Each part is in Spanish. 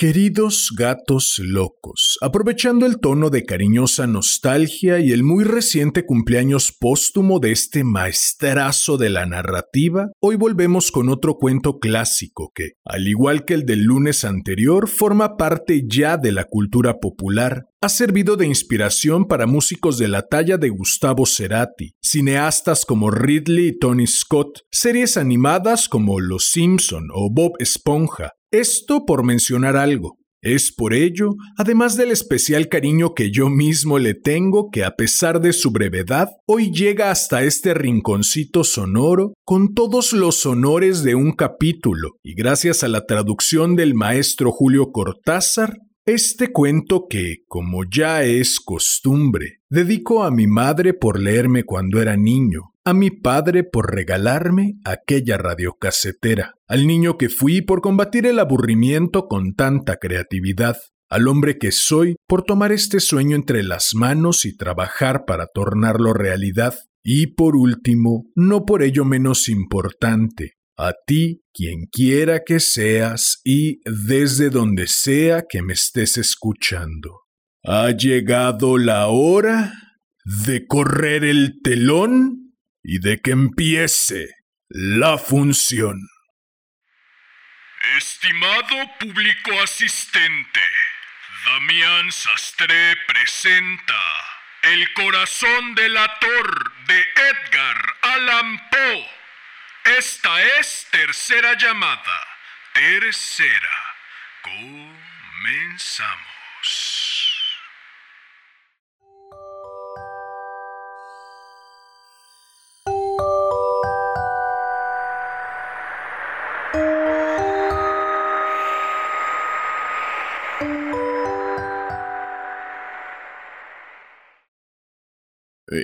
Queridos gatos locos, aprovechando el tono de cariñosa nostalgia y el muy reciente cumpleaños póstumo de este maestrazo de la narrativa, hoy volvemos con otro cuento clásico que, al igual que el del lunes anterior, forma parte ya de la cultura popular. Ha servido de inspiración para músicos de la talla de Gustavo Cerati, cineastas como Ridley y Tony Scott, series animadas como Los Simpson o Bob Esponja, esto por mencionar algo. Es por ello, además del especial cariño que yo mismo le tengo, que a pesar de su brevedad, hoy llega hasta este rinconcito sonoro con todos los honores de un capítulo, y gracias a la traducción del maestro Julio Cortázar, este cuento que, como ya es costumbre, dedico a mi madre por leerme cuando era niño, a mi padre por regalarme aquella radiocasetera, al niño que fui por combatir el aburrimiento con tanta creatividad, al hombre que soy por tomar este sueño entre las manos y trabajar para tornarlo realidad, y por último, no por ello menos importante, a ti, quien quiera que seas y desde donde sea que me estés escuchando. Ha llegado la hora de correr el telón y de que empiece la función. Estimado público asistente, Damián Sastre presenta El corazón del ator de Edgar Allan Poe. Esta es tercera llamada. Tercera. Comenzamos.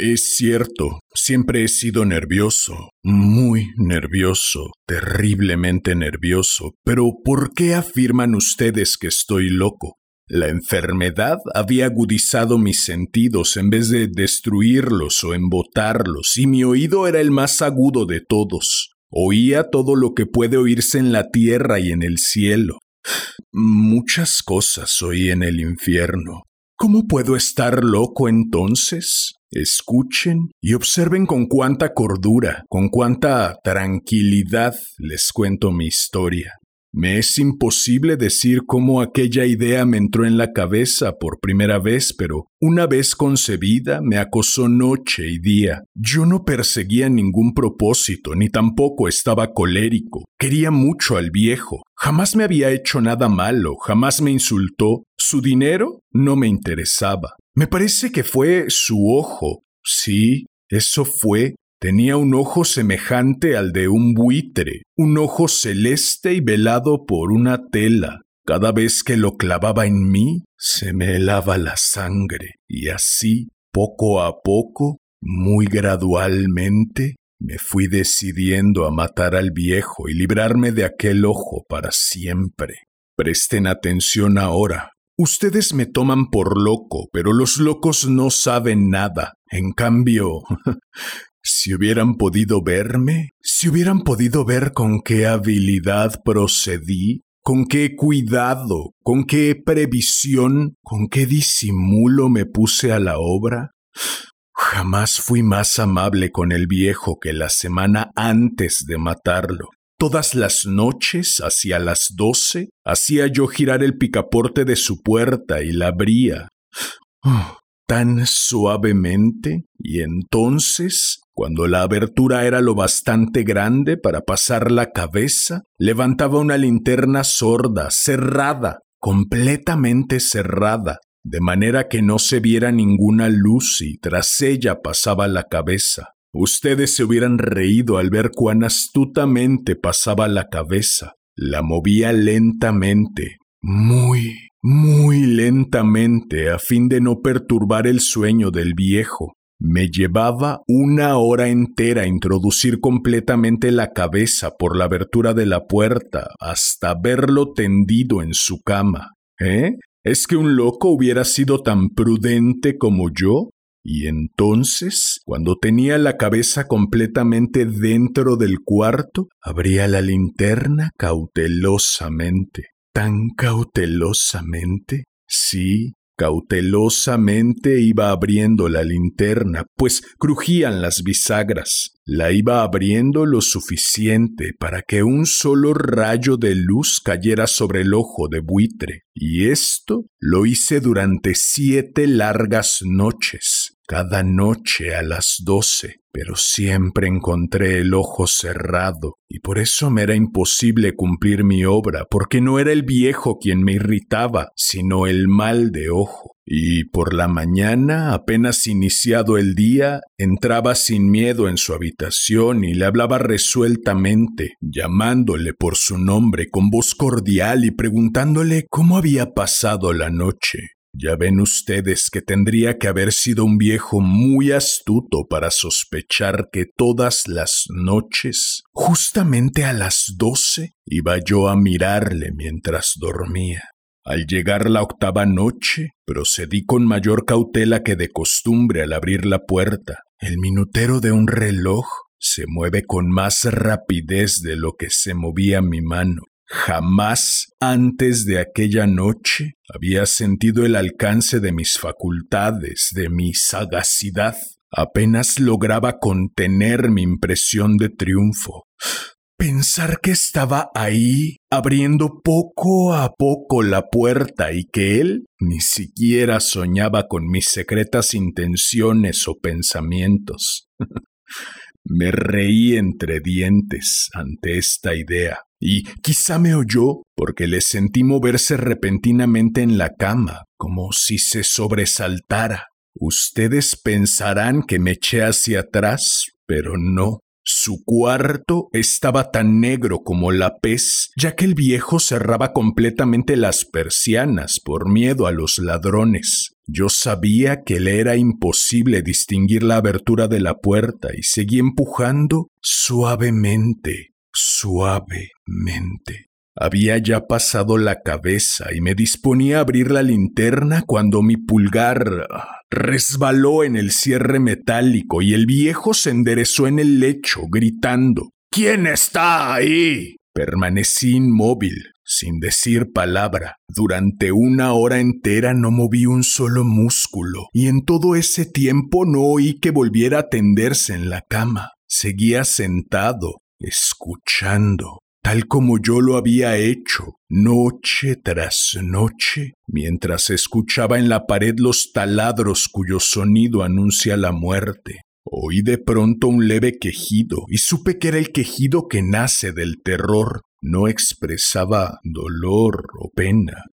Es cierto, siempre he sido nervioso, muy nervioso, terriblemente nervioso, pero ¿por qué afirman ustedes que estoy loco? La enfermedad había agudizado mis sentidos en vez de destruirlos o embotarlos, y mi oído era el más agudo de todos. Oía todo lo que puede oírse en la tierra y en el cielo. Muchas cosas oí en el infierno. ¿Cómo puedo estar loco entonces? Escuchen y observen con cuánta cordura, con cuánta tranquilidad les cuento mi historia. Me es imposible decir cómo aquella idea me entró en la cabeza por primera vez, pero una vez concebida me acosó noche y día. Yo no perseguía ningún propósito, ni tampoco estaba colérico. Quería mucho al viejo. Jamás me había hecho nada malo, jamás me insultó. Su dinero no me interesaba. Me parece que fue su ojo. Sí, eso fue Tenía un ojo semejante al de un buitre, un ojo celeste y velado por una tela. Cada vez que lo clavaba en mí, se me helaba la sangre, y así, poco a poco, muy gradualmente, me fui decidiendo a matar al viejo y librarme de aquel ojo para siempre. Presten atención ahora. Ustedes me toman por loco, pero los locos no saben nada. En cambio, Si hubieran podido verme, si hubieran podido ver con qué habilidad procedí, con qué cuidado, con qué previsión, con qué disimulo me puse a la obra, jamás fui más amable con el viejo que la semana antes de matarlo. Todas las noches, hacia las doce, hacía yo girar el picaporte de su puerta y la abría. Tan suavemente, y entonces cuando la abertura era lo bastante grande para pasar la cabeza, levantaba una linterna sorda, cerrada, completamente cerrada, de manera que no se viera ninguna luz y tras ella pasaba la cabeza. Ustedes se hubieran reído al ver cuán astutamente pasaba la cabeza. La movía lentamente, muy, muy lentamente, a fin de no perturbar el sueño del viejo, Me llevaba una hora entera introducir completamente la cabeza por la abertura de la puerta hasta verlo tendido en su cama. ¿Eh? ¿Es que un loco hubiera sido tan prudente como yo? Y entonces, cuando tenía la cabeza completamente dentro del cuarto, abría la linterna cautelosamente. ¿Tan cautelosamente? Sí, Cautelosamente iba abriendo la linterna, pues crujían las bisagras. La iba abriendo lo suficiente para que un solo rayo de luz cayera sobre el ojo de buitre, y esto lo hice durante siete largas noches, cada noche a las doce, pero siempre encontré el ojo cerrado, y por eso me era imposible cumplir mi obra, porque no era el viejo quien me irritaba, sino el mal de ojo. Y por la mañana, apenas iniciado el día, entraba sin miedo en su habitación y le hablaba resueltamente, llamándole por su nombre con voz cordial y preguntándole cómo había pasado la noche. Ya ven ustedes que tendría que haber sido un viejo muy astuto para sospechar que todas las noches, justamente a las doce, iba yo a mirarle mientras dormía. Al llegar la octava noche, procedí con mayor cautela que de costumbre al abrir la puerta. El minutero de un reloj se mueve con más rapidez de lo que se movía mi mano. Jamás antes de aquella noche había sentido el alcance de mis facultades, de mi sagacidad. Apenas lograba contener mi impresión de triunfo. Pensar que estaba ahí, abriendo poco a poco la puerta y que él ni siquiera soñaba con mis secretas intenciones o pensamientos. Me reí entre dientes ante esta idea, y quizá me oyó porque le sentí moverse repentinamente en la cama, como si se sobresaltara. Ustedes pensarán que me eché hacia atrás, pero no. Su cuarto estaba tan negro como la pez, ya que el viejo cerraba completamente las persianas por miedo a los ladrones. Yo sabía que le era imposible distinguir la abertura de la puerta y seguí empujando suavemente, suavemente. Había ya pasado la cabeza y me disponía a abrir la linterna cuando mi pulgar resbaló en el cierre metálico y el viejo se enderezó en el lecho, gritando ¿Quién está ahí? Permanecí inmóvil, sin decir palabra. Durante una hora entera no moví un solo músculo, y en todo ese tiempo no oí que volviera a tenderse en la cama. Seguía sentado, escuchando, tal como yo lo había hecho, noche tras noche, mientras escuchaba en la pared los taladros cuyo sonido anuncia la muerte. Oí de pronto un leve quejido y supe que era el quejido que nace del terror. No expresaba dolor o pena.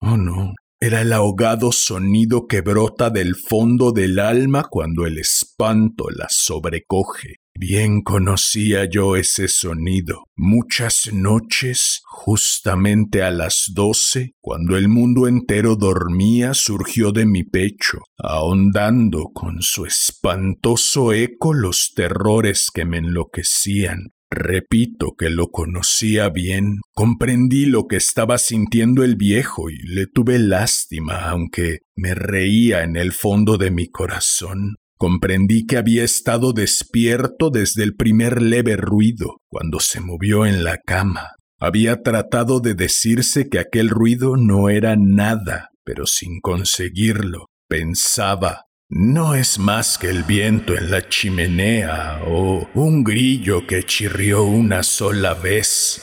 Oh no, era el ahogado sonido que brota del fondo del alma cuando el espanto la sobrecoge. Bien conocía yo ese sonido. Muchas noches, justamente a las doce, cuando el mundo entero dormía, surgió de mi pecho, ahondando con su espantoso eco los terrores que me enloquecían. Repito que lo conocía bien, comprendí lo que estaba sintiendo el viejo y le tuve lástima, aunque me reía en el fondo de mi corazón. Comprendí que había estado despierto desde el primer leve ruido, cuando se movió en la cama. Había tratado de decirse que aquel ruido no era nada, pero sin conseguirlo. Pensaba, no es más que el viento en la chimenea o un grillo que chirrió una sola vez.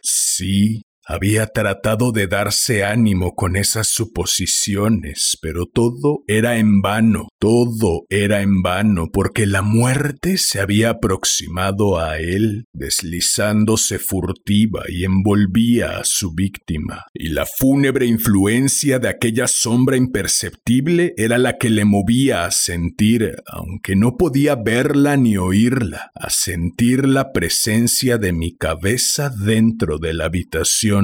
Sí, había tratado de darse ánimo con esas suposiciones, pero todo era en vano, todo era en vano, porque la muerte se había aproximado a él, deslizándose furtiva y envolvía a su víctima, y la fúnebre influencia de aquella sombra imperceptible era la que le movía a sentir, aunque no podía verla ni oírla, a sentir la presencia de mi cabeza dentro de la habitación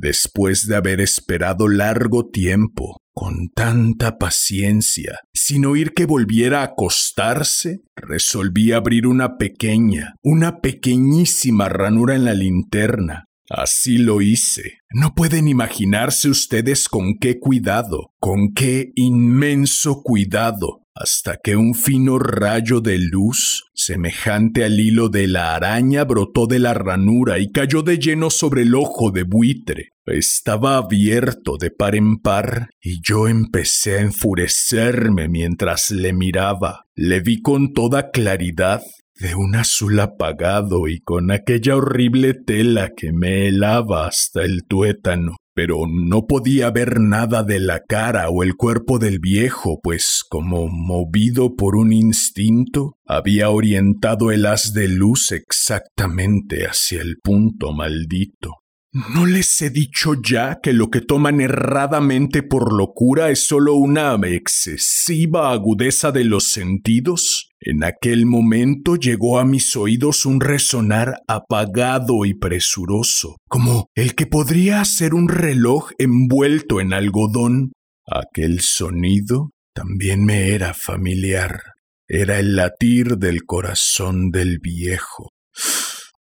Después de haber esperado largo tiempo, con tanta paciencia, sin oír que volviera a acostarse, resolví abrir una pequeña, una pequeñísima ranura en la linterna. Así lo hice. No pueden imaginarse ustedes con qué cuidado, con qué inmenso cuidado, hasta que un fino rayo de luz, semejante al hilo de la araña, brotó de la ranura y cayó de lleno sobre el ojo de buitre. Estaba abierto de par en par y yo empecé a enfurecerme mientras le miraba. Le vi con toda claridad de un azul apagado y con aquella horrible tela que me helaba hasta el tuétano pero no podía ver nada de la cara o el cuerpo del viejo, pues como movido por un instinto, había orientado el haz de luz exactamente hacia el punto maldito. ¿No les he dicho ya que lo que toman erradamente por locura es solo una excesiva agudeza de los sentidos? En aquel momento llegó a mis oídos un resonar apagado y presuroso, como el que podría ser un reloj envuelto en algodón. Aquel sonido también me era familiar. Era el latir del corazón del viejo.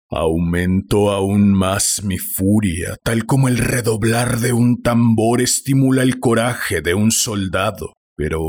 Aumentó aún más mi furia, tal como el redoblar de un tambor estimula el coraje de un soldado. Pero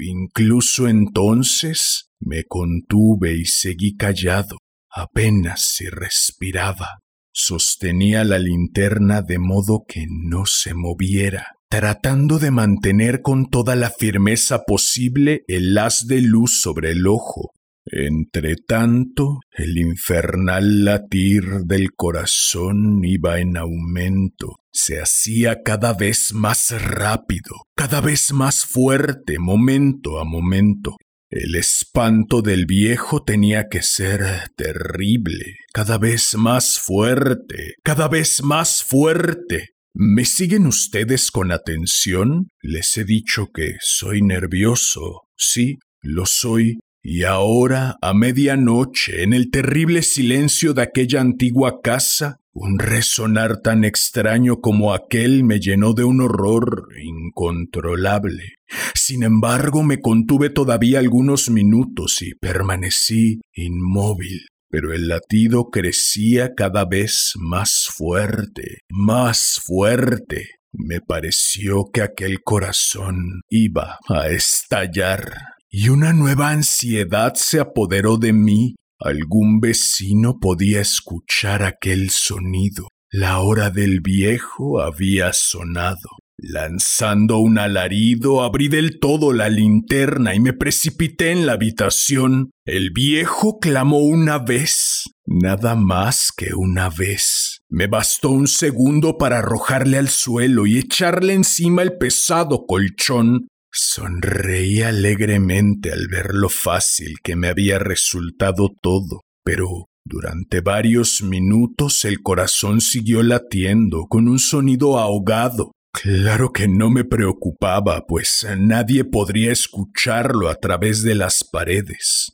incluso entonces me contuve y seguí callado, apenas si respiraba. Sostenía la linterna de modo que no se moviera, tratando de mantener con toda la firmeza posible el haz de luz sobre el ojo. Entretanto, el infernal latir del corazón iba en aumento, se hacía cada vez más rápido, cada vez más fuerte, momento a momento, el espanto del viejo tenía que ser terrible, cada vez más fuerte, cada vez más fuerte. ¿Me siguen ustedes con atención? Les he dicho que soy nervioso. Sí, lo soy. Y ahora, a medianoche, en el terrible silencio de aquella antigua casa, un resonar tan extraño como aquel me llenó de un horror incontrolable. Sin embargo, me contuve todavía algunos minutos y permanecí inmóvil, pero el latido crecía cada vez más fuerte, más fuerte. Me pareció que aquel corazón iba a estallar y una nueva ansiedad se apoderó de mí Algún vecino podía escuchar aquel sonido. La hora del viejo había sonado. Lanzando un alarido, abrí del todo la linterna y me precipité en la habitación. El viejo clamó una vez, nada más que una vez. Me bastó un segundo para arrojarle al suelo y echarle encima el pesado colchón Sonreí alegremente al ver lo fácil que me había resultado todo, pero durante varios minutos el corazón siguió latiendo con un sonido ahogado. Claro que no me preocupaba, pues nadie podría escucharlo a través de las paredes.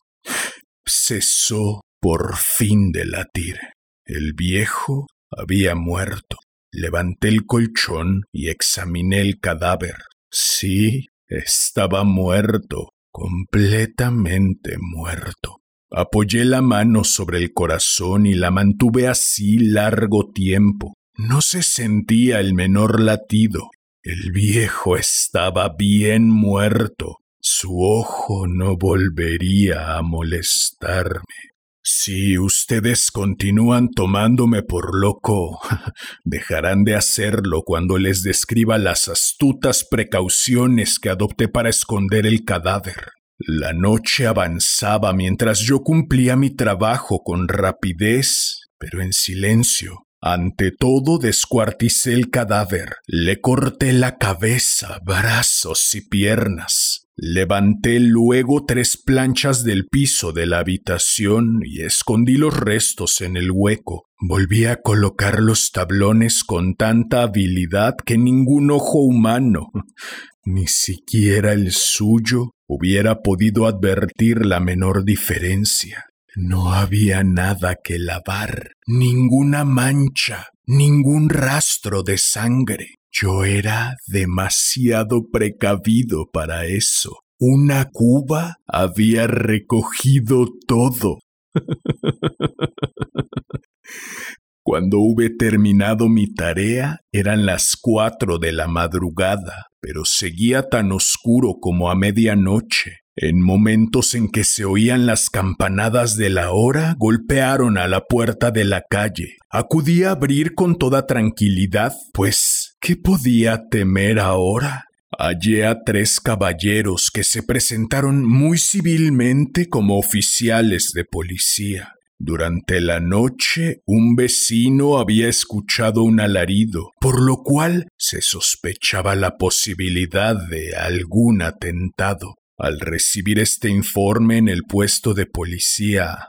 Cesó por fin de latir. El viejo había muerto. Levanté el colchón y examiné el cadáver. Sí, estaba muerto, completamente muerto. Apoyé la mano sobre el corazón y la mantuve así largo tiempo. No se sentía el menor latido. El viejo estaba bien muerto. Su ojo no volvería a molestarme. Si ustedes continúan tomándome por loco, dejarán de hacerlo cuando les describa las astutas precauciones que adopté para esconder el cadáver. La noche avanzaba mientras yo cumplía mi trabajo con rapidez, pero en silencio. Ante todo descuarticé el cadáver, le corté la cabeza, brazos y piernas. Levanté luego tres planchas del piso de la habitación y escondí los restos en el hueco. Volví a colocar los tablones con tanta habilidad que ningún ojo humano, ni siquiera el suyo, hubiera podido advertir la menor diferencia. No había nada que lavar, ninguna mancha, ningún rastro de sangre. Yo era demasiado precavido para eso. Una cuba había recogido todo. Cuando hube terminado mi tarea eran las cuatro de la madrugada, pero seguía tan oscuro como a medianoche. En momentos en que se oían las campanadas de la hora, golpearon a la puerta de la calle. Acudí a abrir con toda tranquilidad, pues, ¿qué podía temer ahora? Hallé a tres caballeros que se presentaron muy civilmente como oficiales de policía. Durante la noche un vecino había escuchado un alarido, por lo cual se sospechaba la posibilidad de algún atentado. Al recibir este informe en el puesto de policía,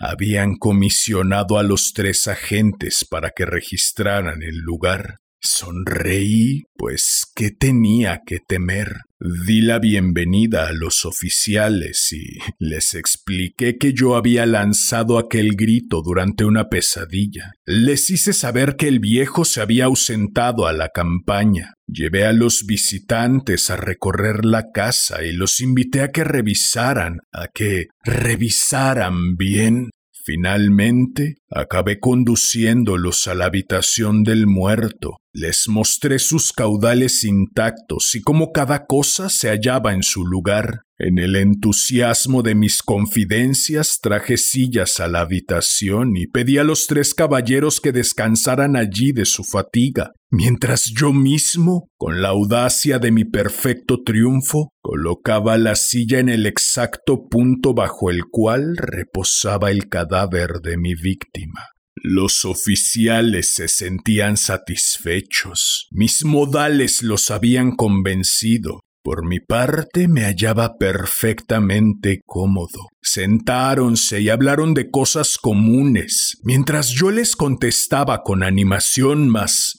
habían comisionado a los tres agentes para que registraran el lugar. Sonreí, pues ¿qué tenía que temer? Di la bienvenida a los oficiales y les expliqué que yo había lanzado aquel grito durante una pesadilla. Les hice saber que el viejo se había ausentado a la campaña. Llevé a los visitantes a recorrer la casa y los invité a que revisaran, a que revisaran bien Finalmente, acabé conduciéndolos a la habitación del muerto. Les mostré sus caudales intactos y cómo cada cosa se hallaba en su lugar. En el entusiasmo de mis confidencias traje sillas a la habitación y pedí a los tres caballeros que descansaran allí de su fatiga, mientras yo mismo, con la audacia de mi perfecto triunfo, colocaba la silla en el exacto punto bajo el cual reposaba el cadáver de mi víctima. Los oficiales se sentían satisfechos, mis modales los habían convencido, por mi parte me hallaba perfectamente cómodo. Sentáronse y hablaron de cosas comunes, mientras yo les contestaba con animación más.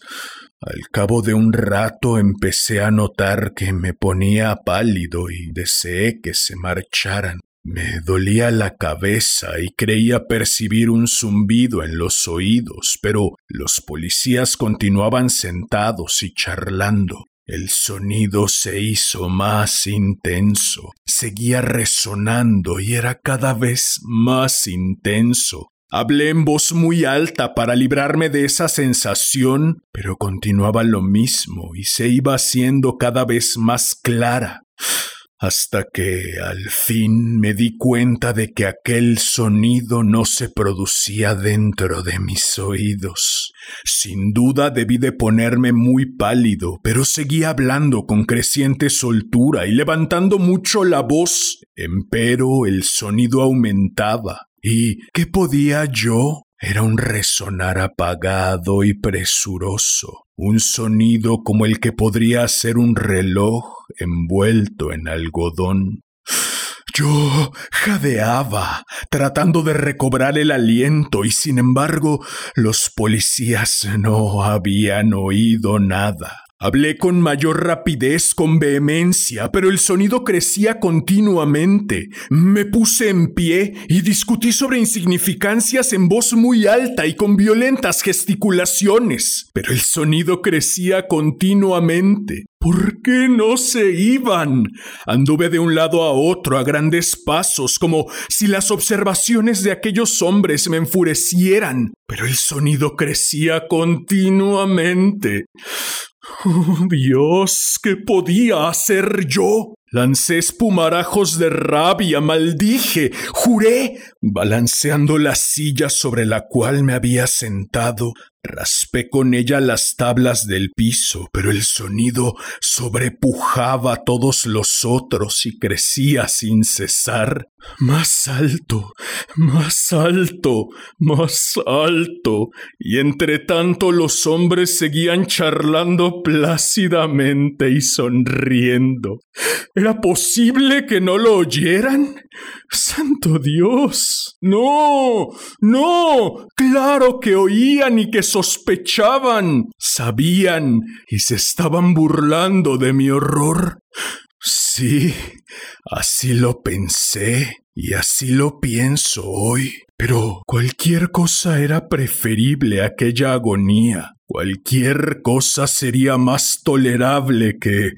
Al cabo de un rato empecé a notar que me ponía pálido y deseé que se marcharan. Me dolía la cabeza y creía percibir un zumbido en los oídos, pero los policías continuaban sentados y charlando. El sonido se hizo más intenso, seguía resonando y era cada vez más intenso. Hablé en voz muy alta para librarme de esa sensación, pero continuaba lo mismo y se iba haciendo cada vez más clara hasta que al fin me di cuenta de que aquel sonido no se producía dentro de mis oídos. Sin duda debí de ponerme muy pálido, pero seguí hablando con creciente soltura y levantando mucho la voz. Empero el sonido aumentaba. ¿Y qué podía yo? Era un resonar apagado y presuroso, un sonido como el que podría ser un reloj envuelto en algodón. Yo jadeaba, tratando de recobrar el aliento, y sin embargo los policías no habían oído nada. Hablé con mayor rapidez, con vehemencia, pero el sonido crecía continuamente. Me puse en pie y discutí sobre insignificancias en voz muy alta y con violentas gesticulaciones, pero el sonido crecía continuamente. ¿Por qué no se iban? Anduve de un lado a otro a grandes pasos, como si las observaciones de aquellos hombres me enfurecieran, pero el sonido crecía continuamente. Oh, Dios, ¿qué podía hacer yo? Lancé espumarajos de rabia, maldije, juré, balanceando la silla sobre la cual me había sentado, Raspé con ella las tablas del piso, pero el sonido sobrepujaba todos los otros y crecía sin cesar. Más alto, más alto, más alto. Y entre tanto los hombres seguían charlando plácidamente y sonriendo. ¿Era posible que no lo oyeran? Santo Dios. No. No. Claro que oían y que sospechaban. Sabían y se estaban burlando de mi horror. Sí, así lo pensé y así lo pienso hoy. Pero cualquier cosa era preferible a aquella agonía. Cualquier cosa sería más tolerable que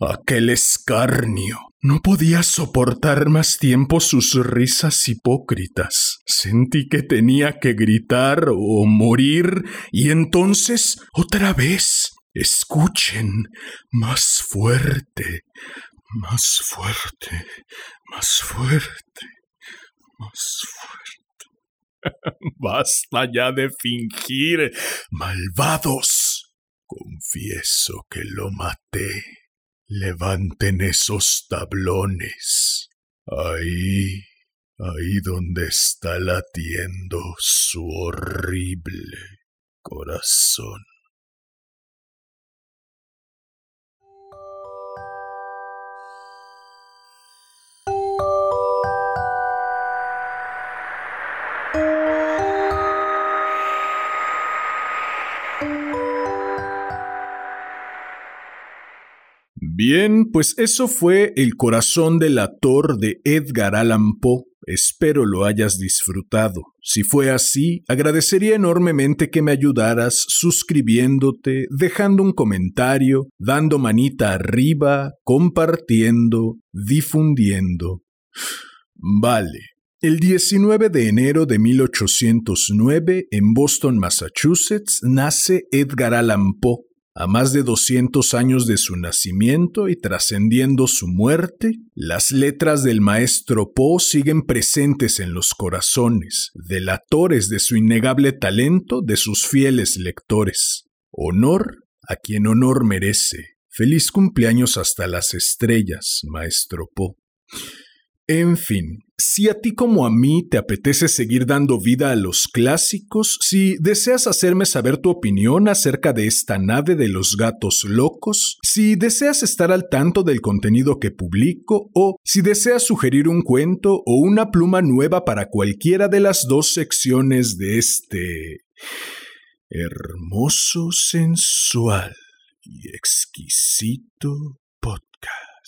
aquel escarnio. No podía soportar más tiempo sus risas hipócritas. Sentí que tenía que gritar o morir y entonces otra vez. Escuchen más fuerte, más fuerte, más fuerte, más fuerte. Basta ya de fingir, malvados. Confieso que lo maté. Levanten esos tablones. Ahí, ahí donde está latiendo su horrible corazón. Bien, pues eso fue El corazón del ator de Edgar Allan Poe. Espero lo hayas disfrutado. Si fue así, agradecería enormemente que me ayudaras suscribiéndote, dejando un comentario, dando manita arriba, compartiendo, difundiendo. Vale. El 19 de enero de 1809, en Boston, Massachusetts, nace Edgar Allan Poe a más de 200 años de su nacimiento y trascendiendo su muerte, las letras del maestro Poe siguen presentes en los corazones, delatores de su innegable talento de sus fieles lectores. Honor a quien honor merece. Feliz cumpleaños hasta las estrellas, maestro Poe. En fin, si a ti como a mí te apetece seguir dando vida a los clásicos, si deseas hacerme saber tu opinión acerca de esta nave de los gatos locos, si deseas estar al tanto del contenido que publico o si deseas sugerir un cuento o una pluma nueva para cualquiera de las dos secciones de este hermoso, sensual y exquisito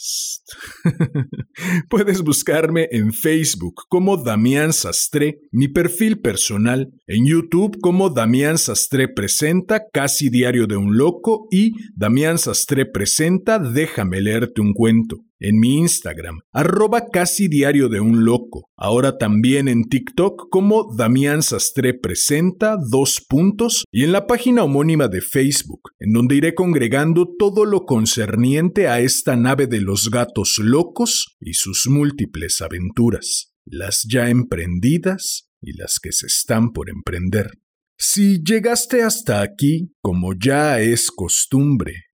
Puedes buscarme en Facebook como Damián Sastre, mi perfil personal, en YouTube como Damián Sastre Presenta Casi Diario de un Loco y Damián Sastre Presenta Déjame leerte un cuento en mi Instagram, arroba casi diario de un loco, ahora también en TikTok como Damián Sastre Presenta, dos puntos, y en la página homónima de Facebook, en donde iré congregando todo lo concerniente a esta nave de los gatos locos y sus múltiples aventuras, las ya emprendidas y las que se están por emprender. Si llegaste hasta aquí, como ya es costumbre,